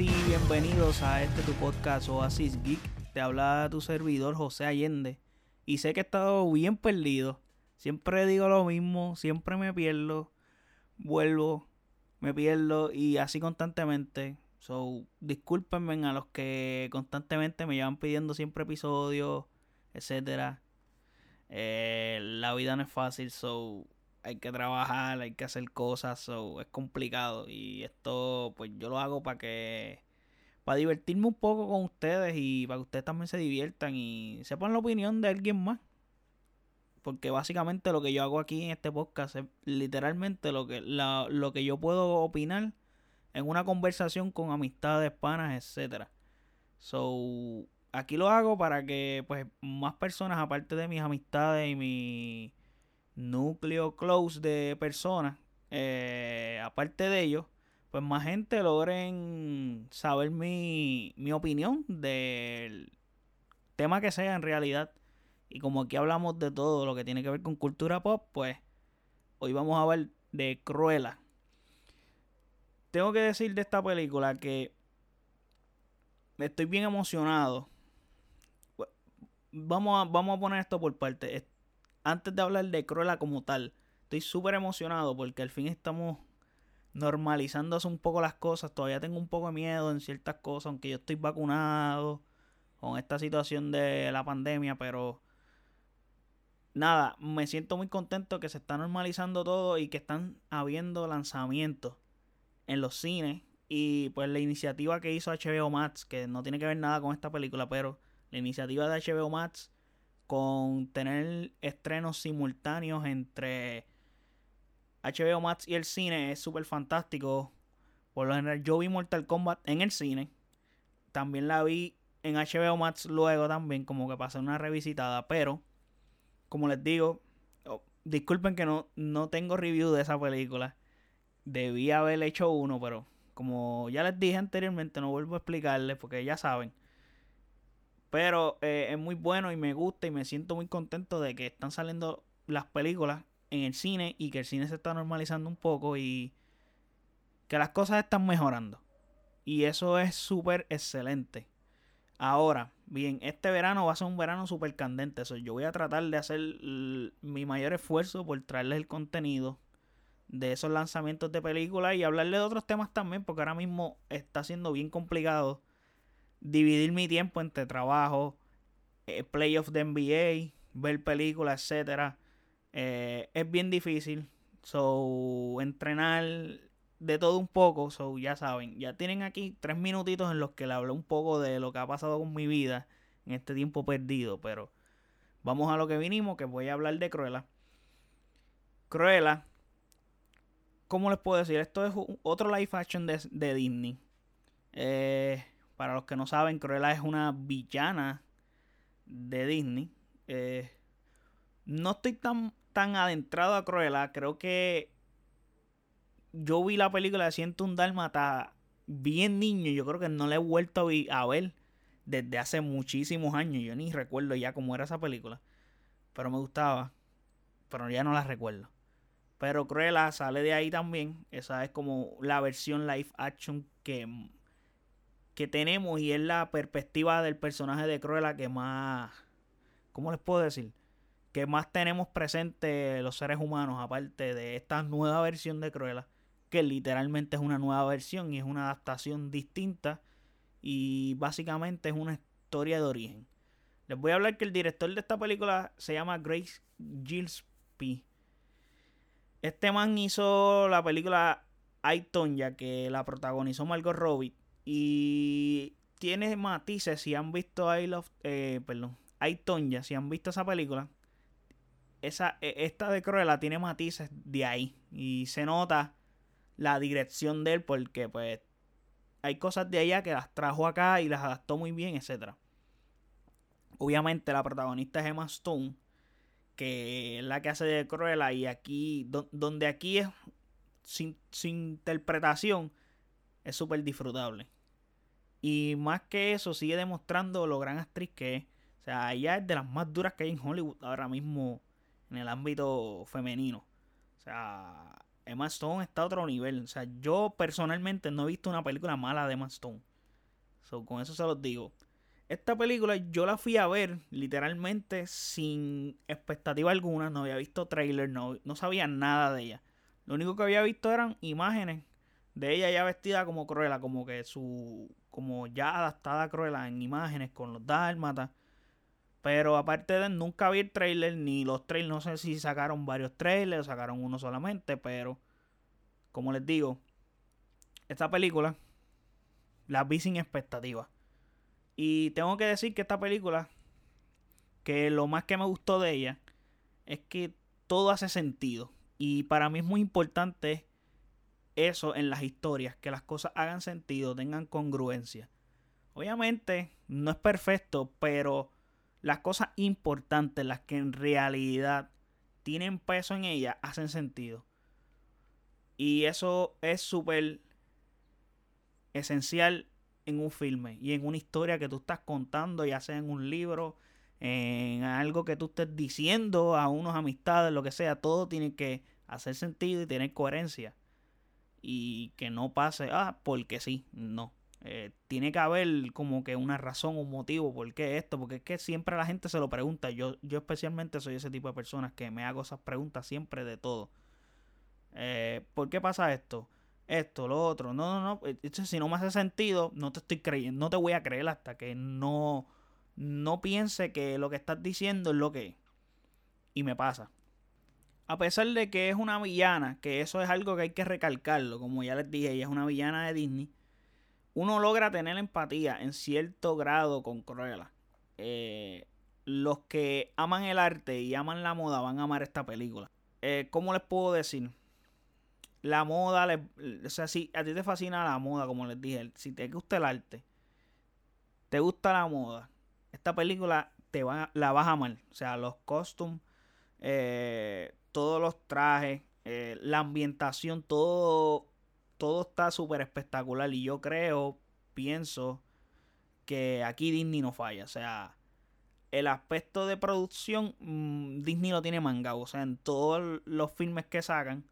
bienvenidos a este tu podcast Oasis Geek. Te habla tu servidor José Allende. Y sé que he estado bien perdido. Siempre digo lo mismo, siempre me pierdo. Vuelvo, me pierdo y así constantemente. So, discúlpenme a los que constantemente me llevan pidiendo siempre episodios, etcétera. Eh, la vida no es fácil, so hay que trabajar, hay que hacer cosas, so, es complicado. Y esto, pues yo lo hago para que. Para divertirme un poco con ustedes y para que ustedes también se diviertan y sepan la opinión de alguien más. Porque básicamente lo que yo hago aquí en este podcast es literalmente lo que, lo que yo puedo opinar en una conversación con amistades, panas, etcétera. So, aquí lo hago para que pues más personas aparte de mis amistades y mi núcleo close de personas, eh, aparte de ellos, pues más gente logren saber mi, mi opinión del tema que sea en realidad. Y como aquí hablamos de todo lo que tiene que ver con cultura pop, pues hoy vamos a ver de Cruella. Tengo que decir de esta película que estoy bien emocionado. Vamos a, vamos a poner esto por parte antes de hablar de Cruella como tal, estoy súper emocionado porque al fin estamos normalizándose un poco las cosas. Todavía tengo un poco de miedo en ciertas cosas, aunque yo estoy vacunado con esta situación de la pandemia, pero nada, me siento muy contento que se está normalizando todo y que están habiendo lanzamientos en los cines. Y pues la iniciativa que hizo HBO Max, que no tiene que ver nada con esta película, pero la iniciativa de HBO Max con tener estrenos simultáneos entre HBO Max y el cine es súper fantástico. Por lo general, yo vi Mortal Kombat en el cine. También la vi en HBO Max luego también, como que pasé una revisitada. Pero, como les digo, oh, disculpen que no, no tengo review de esa película. Debí haber hecho uno, pero como ya les dije anteriormente, no vuelvo a explicarles porque ya saben. Pero eh, es muy bueno y me gusta y me siento muy contento de que están saliendo las películas en el cine y que el cine se está normalizando un poco y que las cosas están mejorando. Y eso es súper excelente. Ahora, bien, este verano va a ser un verano súper candente. Eso yo voy a tratar de hacer mi mayor esfuerzo por traerles el contenido de esos lanzamientos de películas y hablarle de otros temas también, porque ahora mismo está siendo bien complicado dividir mi tiempo entre trabajo, eh, playoffs de NBA, ver películas, etcétera. Eh, es bien difícil. So, entrenar de todo un poco. So, ya saben, ya tienen aquí tres minutitos en los que le hablo un poco de lo que ha pasado con mi vida en este tiempo perdido. Pero vamos a lo que vinimos, que voy a hablar de Cruella. Cruella, ¿cómo les puedo decir? Esto es otro live action de, de Disney. Eh, para los que no saben, Cruella es una villana de Disney. Eh, no estoy tan, tan adentrado a Cruella. Creo que yo vi la película de Siento un Dálmata bien niño. Yo creo que no la he vuelto a ver desde hace muchísimos años. Yo ni recuerdo ya cómo era esa película. Pero me gustaba. Pero ya no la recuerdo. Pero Cruella sale de ahí también. Esa es como la versión live action que que tenemos y es la perspectiva del personaje de Cruella que más, ¿cómo les puedo decir? Que más tenemos presente los seres humanos, aparte de esta nueva versión de Cruella, que literalmente es una nueva versión y es una adaptación distinta y básicamente es una historia de origen. Les voy a hablar que el director de esta película se llama Grace Gillespie. Este man hizo la película I, ya que la protagonizó Margot Robbie y tiene matices, si han visto I Love, eh, perdón, I, Tonya, si han visto esa película, esa, e, esta de Cruella tiene matices de ahí. Y se nota la dirección de él porque pues hay cosas de allá que las trajo acá y las adaptó muy bien, etc. Obviamente la protagonista es Emma Stone, que es la que hace de Cruella y aquí, donde aquí es sin, sin interpretación, es súper disfrutable. Y más que eso, sigue demostrando lo gran actriz que es. O sea, ella es de las más duras que hay en Hollywood ahora mismo en el ámbito femenino. O sea, Emma Stone está a otro nivel. O sea, yo personalmente no he visto una película mala de Emma Stone. So, con eso se los digo. Esta película yo la fui a ver literalmente sin expectativa alguna. No había visto trailer, no, no sabía nada de ella. Lo único que había visto eran imágenes de ella ya vestida como Cruella, como que su. Como ya adaptada a Cruella en imágenes con los dálmatas. Pero aparte de nunca vi el trailer, ni los trailers, no sé si sacaron varios trailers o sacaron uno solamente, pero como les digo, esta película la vi sin expectativa. Y tengo que decir que esta película, que lo más que me gustó de ella, es que todo hace sentido. Y para mí es muy importante eso en las historias, que las cosas hagan sentido, tengan congruencia. Obviamente no es perfecto, pero las cosas importantes, las que en realidad tienen peso en ella, hacen sentido. Y eso es súper esencial en un filme y en una historia que tú estás contando, ya sea en un libro, en algo que tú estés diciendo a unos amistades, lo que sea, todo tiene que hacer sentido y tener coherencia. Y que no pase, ah, porque sí, no. Eh, tiene que haber como que una razón, un motivo, por qué esto, porque es que siempre la gente se lo pregunta. Yo, yo especialmente soy ese tipo de personas que me hago esas preguntas siempre de todo. Eh, ¿Por qué pasa esto? Esto, lo otro. No, no, no. Eh, si no me hace sentido, no te estoy creyendo. No te voy a creer hasta que no, no piense que lo que estás diciendo es lo que es. Y me pasa. A pesar de que es una villana, que eso es algo que hay que recalcarlo, como ya les dije, ella es una villana de Disney uno logra tener empatía en cierto grado con Cruella. Eh, los que aman el arte y aman la moda van a amar esta película. Eh, ¿Cómo les puedo decir? La moda, o sea, si a ti te fascina la moda, como les dije, si te gusta el arte, te gusta la moda, esta película te va, la vas a amar. O sea, los costumes, eh, todos los trajes, la ambientación, todo todo está súper espectacular y yo creo, pienso que aquí Disney no falla. O sea, el aspecto de producción, mm, Disney lo tiene mangado. O sea, en todos los filmes que sacan,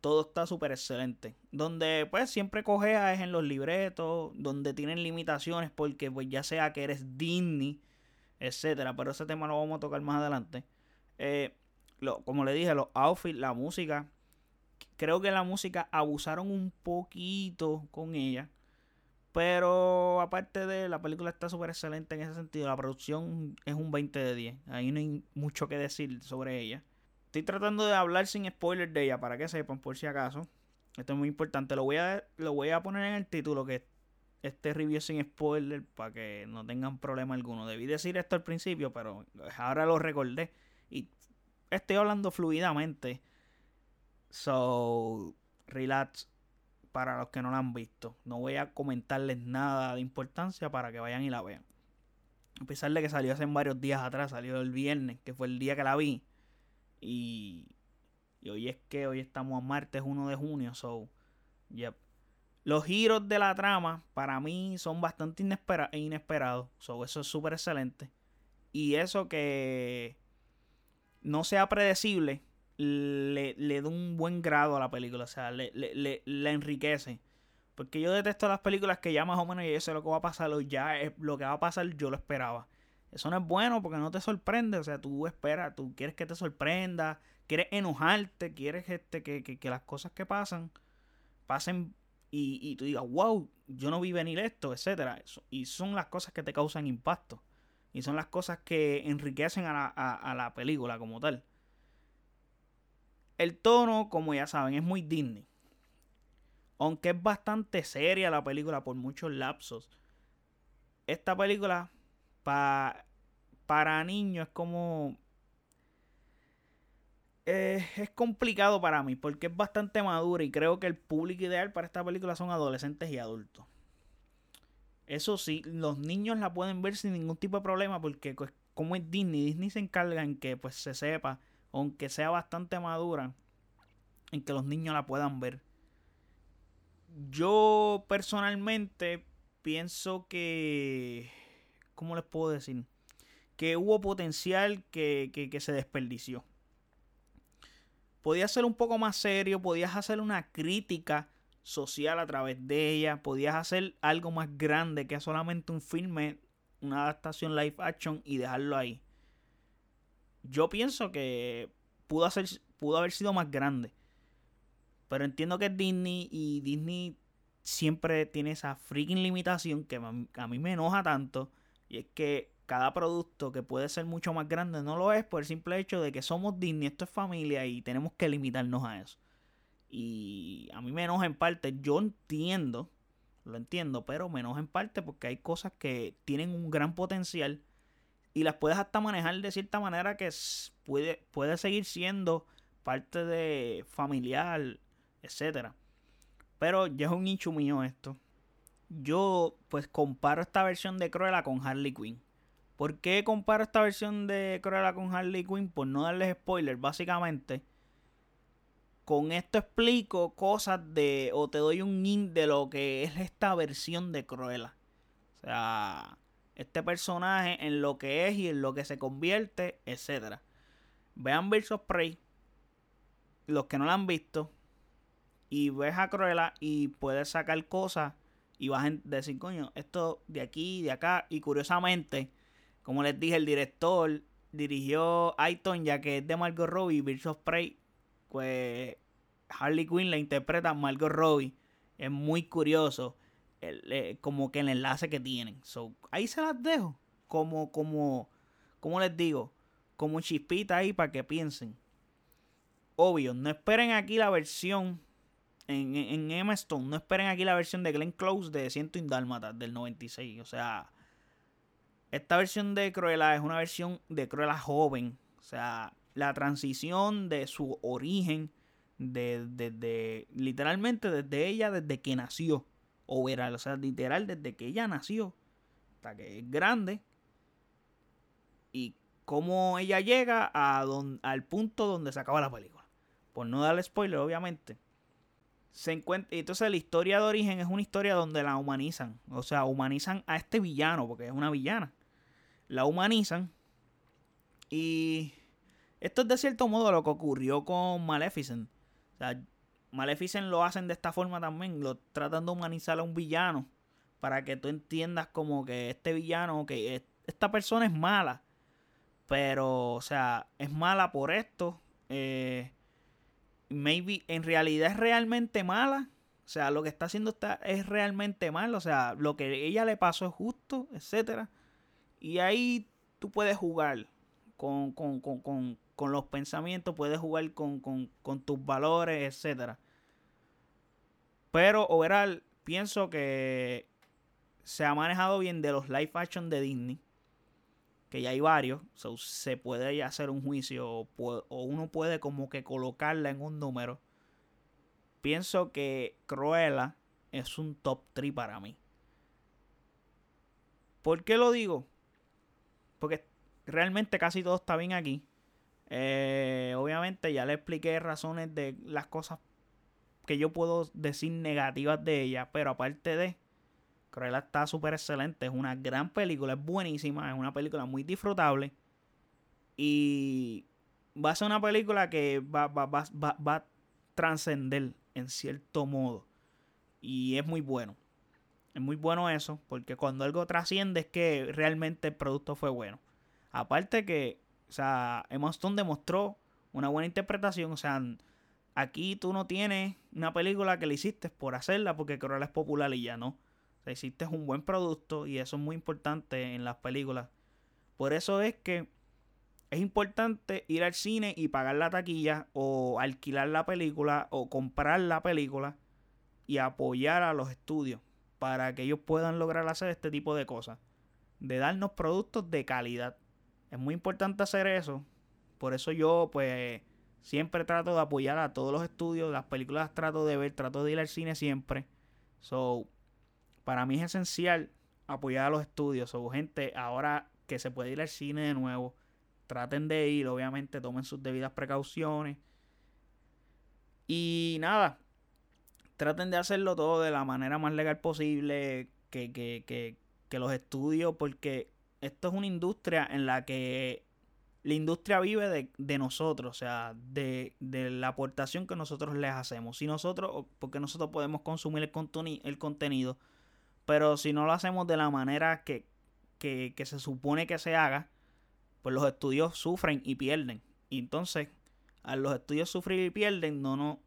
todo está súper excelente. Donde pues siempre cogea es en los libretos, donde tienen limitaciones porque pues ya sea que eres Disney, etcétera. Pero ese tema lo vamos a tocar más adelante. Eh, lo, como le dije, los outfits, la música, Creo que la música abusaron un poquito con ella. Pero aparte de la película está súper excelente en ese sentido. La producción es un 20 de 10. Ahí no hay mucho que decir sobre ella. Estoy tratando de hablar sin spoilers de ella para que sepan por si acaso. Esto es muy importante. Lo voy a, lo voy a poner en el título que este review sin spoiler para que no tengan problema alguno. Debí decir esto al principio, pero ahora lo recordé. Estoy hablando fluidamente So, relax para los que no la han visto. No voy a comentarles nada de importancia para que vayan y la vean. A pesar de que salió hace varios días atrás, salió el viernes, que fue el día que la vi. Y, y hoy es que hoy estamos a martes 1 de junio. So, yep. Los giros de la trama para mí son bastante inesperados. So, eso es súper excelente. Y eso que no sea predecible le, le da un buen grado a la película, o sea, le, le, le, enriquece. Porque yo detesto las películas que ya más o menos yo sé lo que va a pasar, o ya es, lo que va a pasar yo lo esperaba. Eso no es bueno porque no te sorprende, o sea, tú esperas, tú quieres que te sorprenda, quieres enojarte, quieres este, que, que, que las cosas que pasan pasen y, y, tú digas, wow, yo no vi venir esto, etcétera. Y son las cosas que te causan impacto. Y son las cosas que enriquecen a la, a la película como tal. El tono, como ya saben, es muy Disney. Aunque es bastante seria la película por muchos lapsos. Esta película para niños es como... Eh, es complicado para mí porque es bastante madura y creo que el público ideal para esta película son adolescentes y adultos. Eso sí, los niños la pueden ver sin ningún tipo de problema porque pues, como es Disney, Disney se encarga en que pues se sepa aunque sea bastante madura, en que los niños la puedan ver. Yo personalmente pienso que, ¿cómo les puedo decir? Que hubo potencial que, que, se desperdició. Podías ser un poco más serio, podías hacer una crítica social a través de ella. Podías hacer algo más grande que solamente un filme, una adaptación live action y dejarlo ahí. Yo pienso que pudo, hacer, pudo haber sido más grande. Pero entiendo que es Disney y Disney siempre tiene esa freaking limitación que a mí me enoja tanto. Y es que cada producto que puede ser mucho más grande no lo es por el simple hecho de que somos Disney, esto es familia y tenemos que limitarnos a eso. Y a mí me enoja en parte, yo entiendo, lo entiendo, pero me enoja en parte porque hay cosas que tienen un gran potencial y las puedes hasta manejar de cierta manera que puede, puede seguir siendo parte de familiar, etcétera. Pero ya es un nicho mío esto. Yo pues comparo esta versión de Cruella con Harley Quinn. ¿Por qué comparo esta versión de Cruella con Harley Quinn? Por no darles spoilers, básicamente con esto explico cosas de, o te doy un hint de lo que es esta versión de Cruella. O sea, este personaje en lo que es y en lo que se convierte, etc. Vean of Prey, los que no la han visto, y ves a Cruella y puedes sacar cosas y vas a decir, coño, esto de aquí, de acá, y curiosamente, como les dije, el director dirigió Aiton, ya que es de Margot Robbie, Birds of pues Harley Quinn la interpreta Margot Robbie. Es muy curioso el, como que el enlace que tienen. So, ahí se las dejo. Como, como, como les digo, como chispita ahí para que piensen. Obvio, no esperen aquí la versión en, en Emma Stone. No esperen aquí la versión de Glenn Close de Ciento Indálmata del 96. O sea, esta versión de Cruella es una versión de Cruella joven. O sea, la transición de su origen, de, literalmente desde ella, desde que nació, o era, o sea, literal desde que ella nació, hasta que es grande, y cómo ella llega a al punto donde se acaba la película. Por no darle spoiler, obviamente. Se encuentra, entonces la historia de origen es una historia donde la humanizan. O sea, humanizan a este villano, porque es una villana. La humanizan. Y esto es de cierto modo lo que ocurrió con Maleficent. O sea, Maleficent lo hacen de esta forma también, lo tratan de humanizar a un villano para que tú entiendas como que este villano, que esta persona es mala, pero, o sea, es mala por esto. Eh, maybe en realidad es realmente mala. O sea, lo que está haciendo está, es realmente malo. O sea, lo que ella le pasó es justo, etcétera. Y ahí tú puedes jugar con, con, con, con los pensamientos, puedes jugar con, tus valores, etc. Pero overall, pienso que se ha manejado bien de los live action de Disney. Que ya hay varios. se puede hacer un juicio o, uno puede como que colocarla en un número. Pienso que Cruella es un top 3 para mí. ¿Por qué lo digo? Porque realmente casi todo está bien aquí. Eh, obviamente ya le expliqué razones de las cosas que yo puedo decir negativas de ella, pero aparte de, Cruella está súper excelente, es una gran película, es buenísima, es una película muy disfrutable y va a ser una película que va, va, va, va a trascender en cierto modo y es muy bueno. Es muy bueno eso, porque cuando algo trasciende es que realmente el producto fue bueno. Aparte que o sea, Emma Stone demostró una buena interpretación. O sea, aquí tú no tienes una película que le hiciste por hacerla porque Cruella es popular y ya no. O sea, hiciste un buen producto y eso es muy importante en las películas. Por eso es que es importante ir al cine y pagar la taquilla o alquilar la película o comprar la película y apoyar a los estudios para que ellos puedan lograr hacer este tipo de cosas. De darnos productos de calidad. Es muy importante hacer eso. Por eso yo, pues, siempre trato de apoyar a todos los estudios. Las películas trato de ver, trato de ir al cine siempre. So, para mí es esencial apoyar a los estudios. So, gente, ahora que se puede ir al cine de nuevo, traten de ir. Obviamente, tomen sus debidas precauciones. Y nada, traten de hacerlo todo de la manera más legal posible. Que, que, que, que los estudios, porque esto es una industria en la que la industria vive de, de nosotros, o sea, de, de, la aportación que nosotros les hacemos. Si nosotros, porque nosotros podemos consumir el, el contenido, pero si no lo hacemos de la manera que, que, se supone que se haga, pues los estudios sufren y pierden. Y entonces, a los estudios sufrir y pierden, no, no,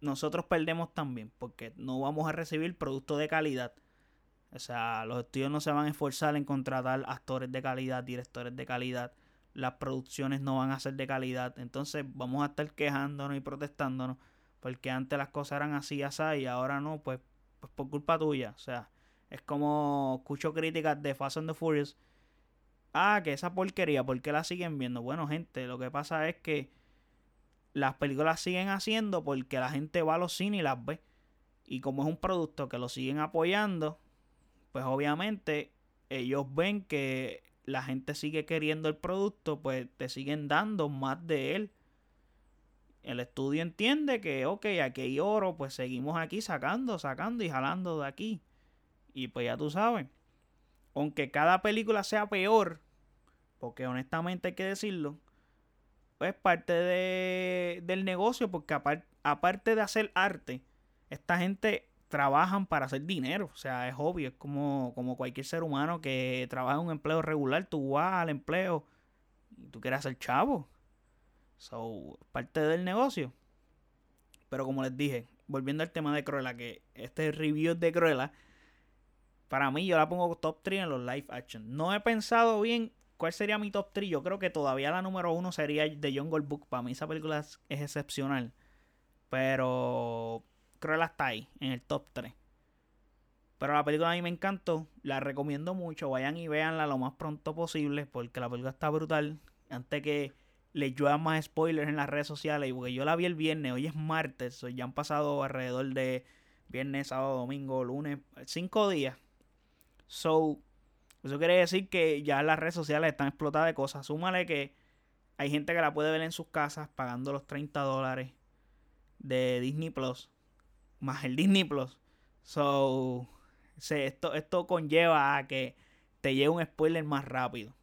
nosotros perdemos también, porque no vamos a recibir productos de calidad. O sea, los estudios no se van a esforzar en contratar actores de calidad, directores de calidad las producciones no van a ser de calidad. Entonces vamos a estar quejándonos y protestándonos porque antes las cosas eran así, así y ahora no, pues, pues por culpa tuya. O sea, es como escucho críticas de Fast and the Furious. Ah, que esa porquería, ¿por qué la siguen viendo? Bueno, gente, lo que pasa es que las películas siguen haciendo porque la gente va a los cines y las ve. Y como es un producto que lo siguen apoyando, pues obviamente ellos ven que la gente sigue queriendo el producto, pues te siguen dando más de él. El estudio entiende que, ok, aquí hay oro, pues seguimos aquí sacando, sacando y jalando de aquí. Y pues ya tú sabes, aunque cada película sea peor, porque honestamente hay que decirlo, pues parte de, del negocio, porque aparte de hacer arte, esta gente trabajan para hacer dinero. O sea, es obvio, es como, como cualquier ser humano que trabaja en un empleo regular, tú vas al empleo y tú quieres ser chavo. So, parte del negocio. Pero como les dije, volviendo al tema de Cruella, que este review de Cruella, para mí yo la pongo top 3 en los live action. No he pensado bien cuál sería mi top 3. Yo creo que todavía la número uno sería The Jungle Book. Para mí esa película es excepcional. Pero Cruella está ahí, en el top 3. Pero la película a mí me encantó, la recomiendo mucho, vayan y véanla lo más pronto posible, porque la película está brutal. Antes que les lluevan más spoilers en las redes sociales, porque yo la vi el viernes, hoy es martes, ya han pasado alrededor de viernes, sábado, domingo, lunes, cinco días. So, eso quiere decir que ya las redes sociales están explotadas de cosas. Súmale que hay gente que la puede ver en sus casas pagando los 30 dólares de Disney Plus más el Disney Plus. So, esto, esto conlleva a que te lleve un spoiler más rápido.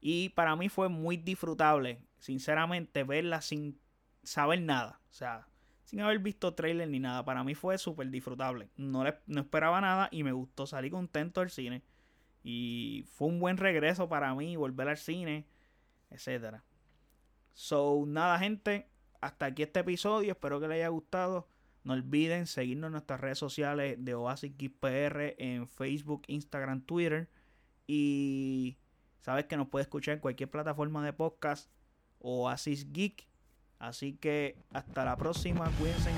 Y para mí fue muy disfrutable, sinceramente, verla sin saber nada. O sea, sin haber visto trailer ni nada. Para mí fue súper disfrutable. No, no esperaba nada y me gustó. Salí contento del cine. Y fue un buen regreso para mí, volver al cine, etc. So, nada, gente. Hasta aquí este episodio. Espero que les haya gustado. No olviden seguirnos en nuestras redes sociales de Oasis Geek PR en Facebook, Instagram, Twitter. Y sabes que nos puedes escuchar en cualquier plataforma de podcast Oasis Geek. Así que hasta la próxima. Cuídense.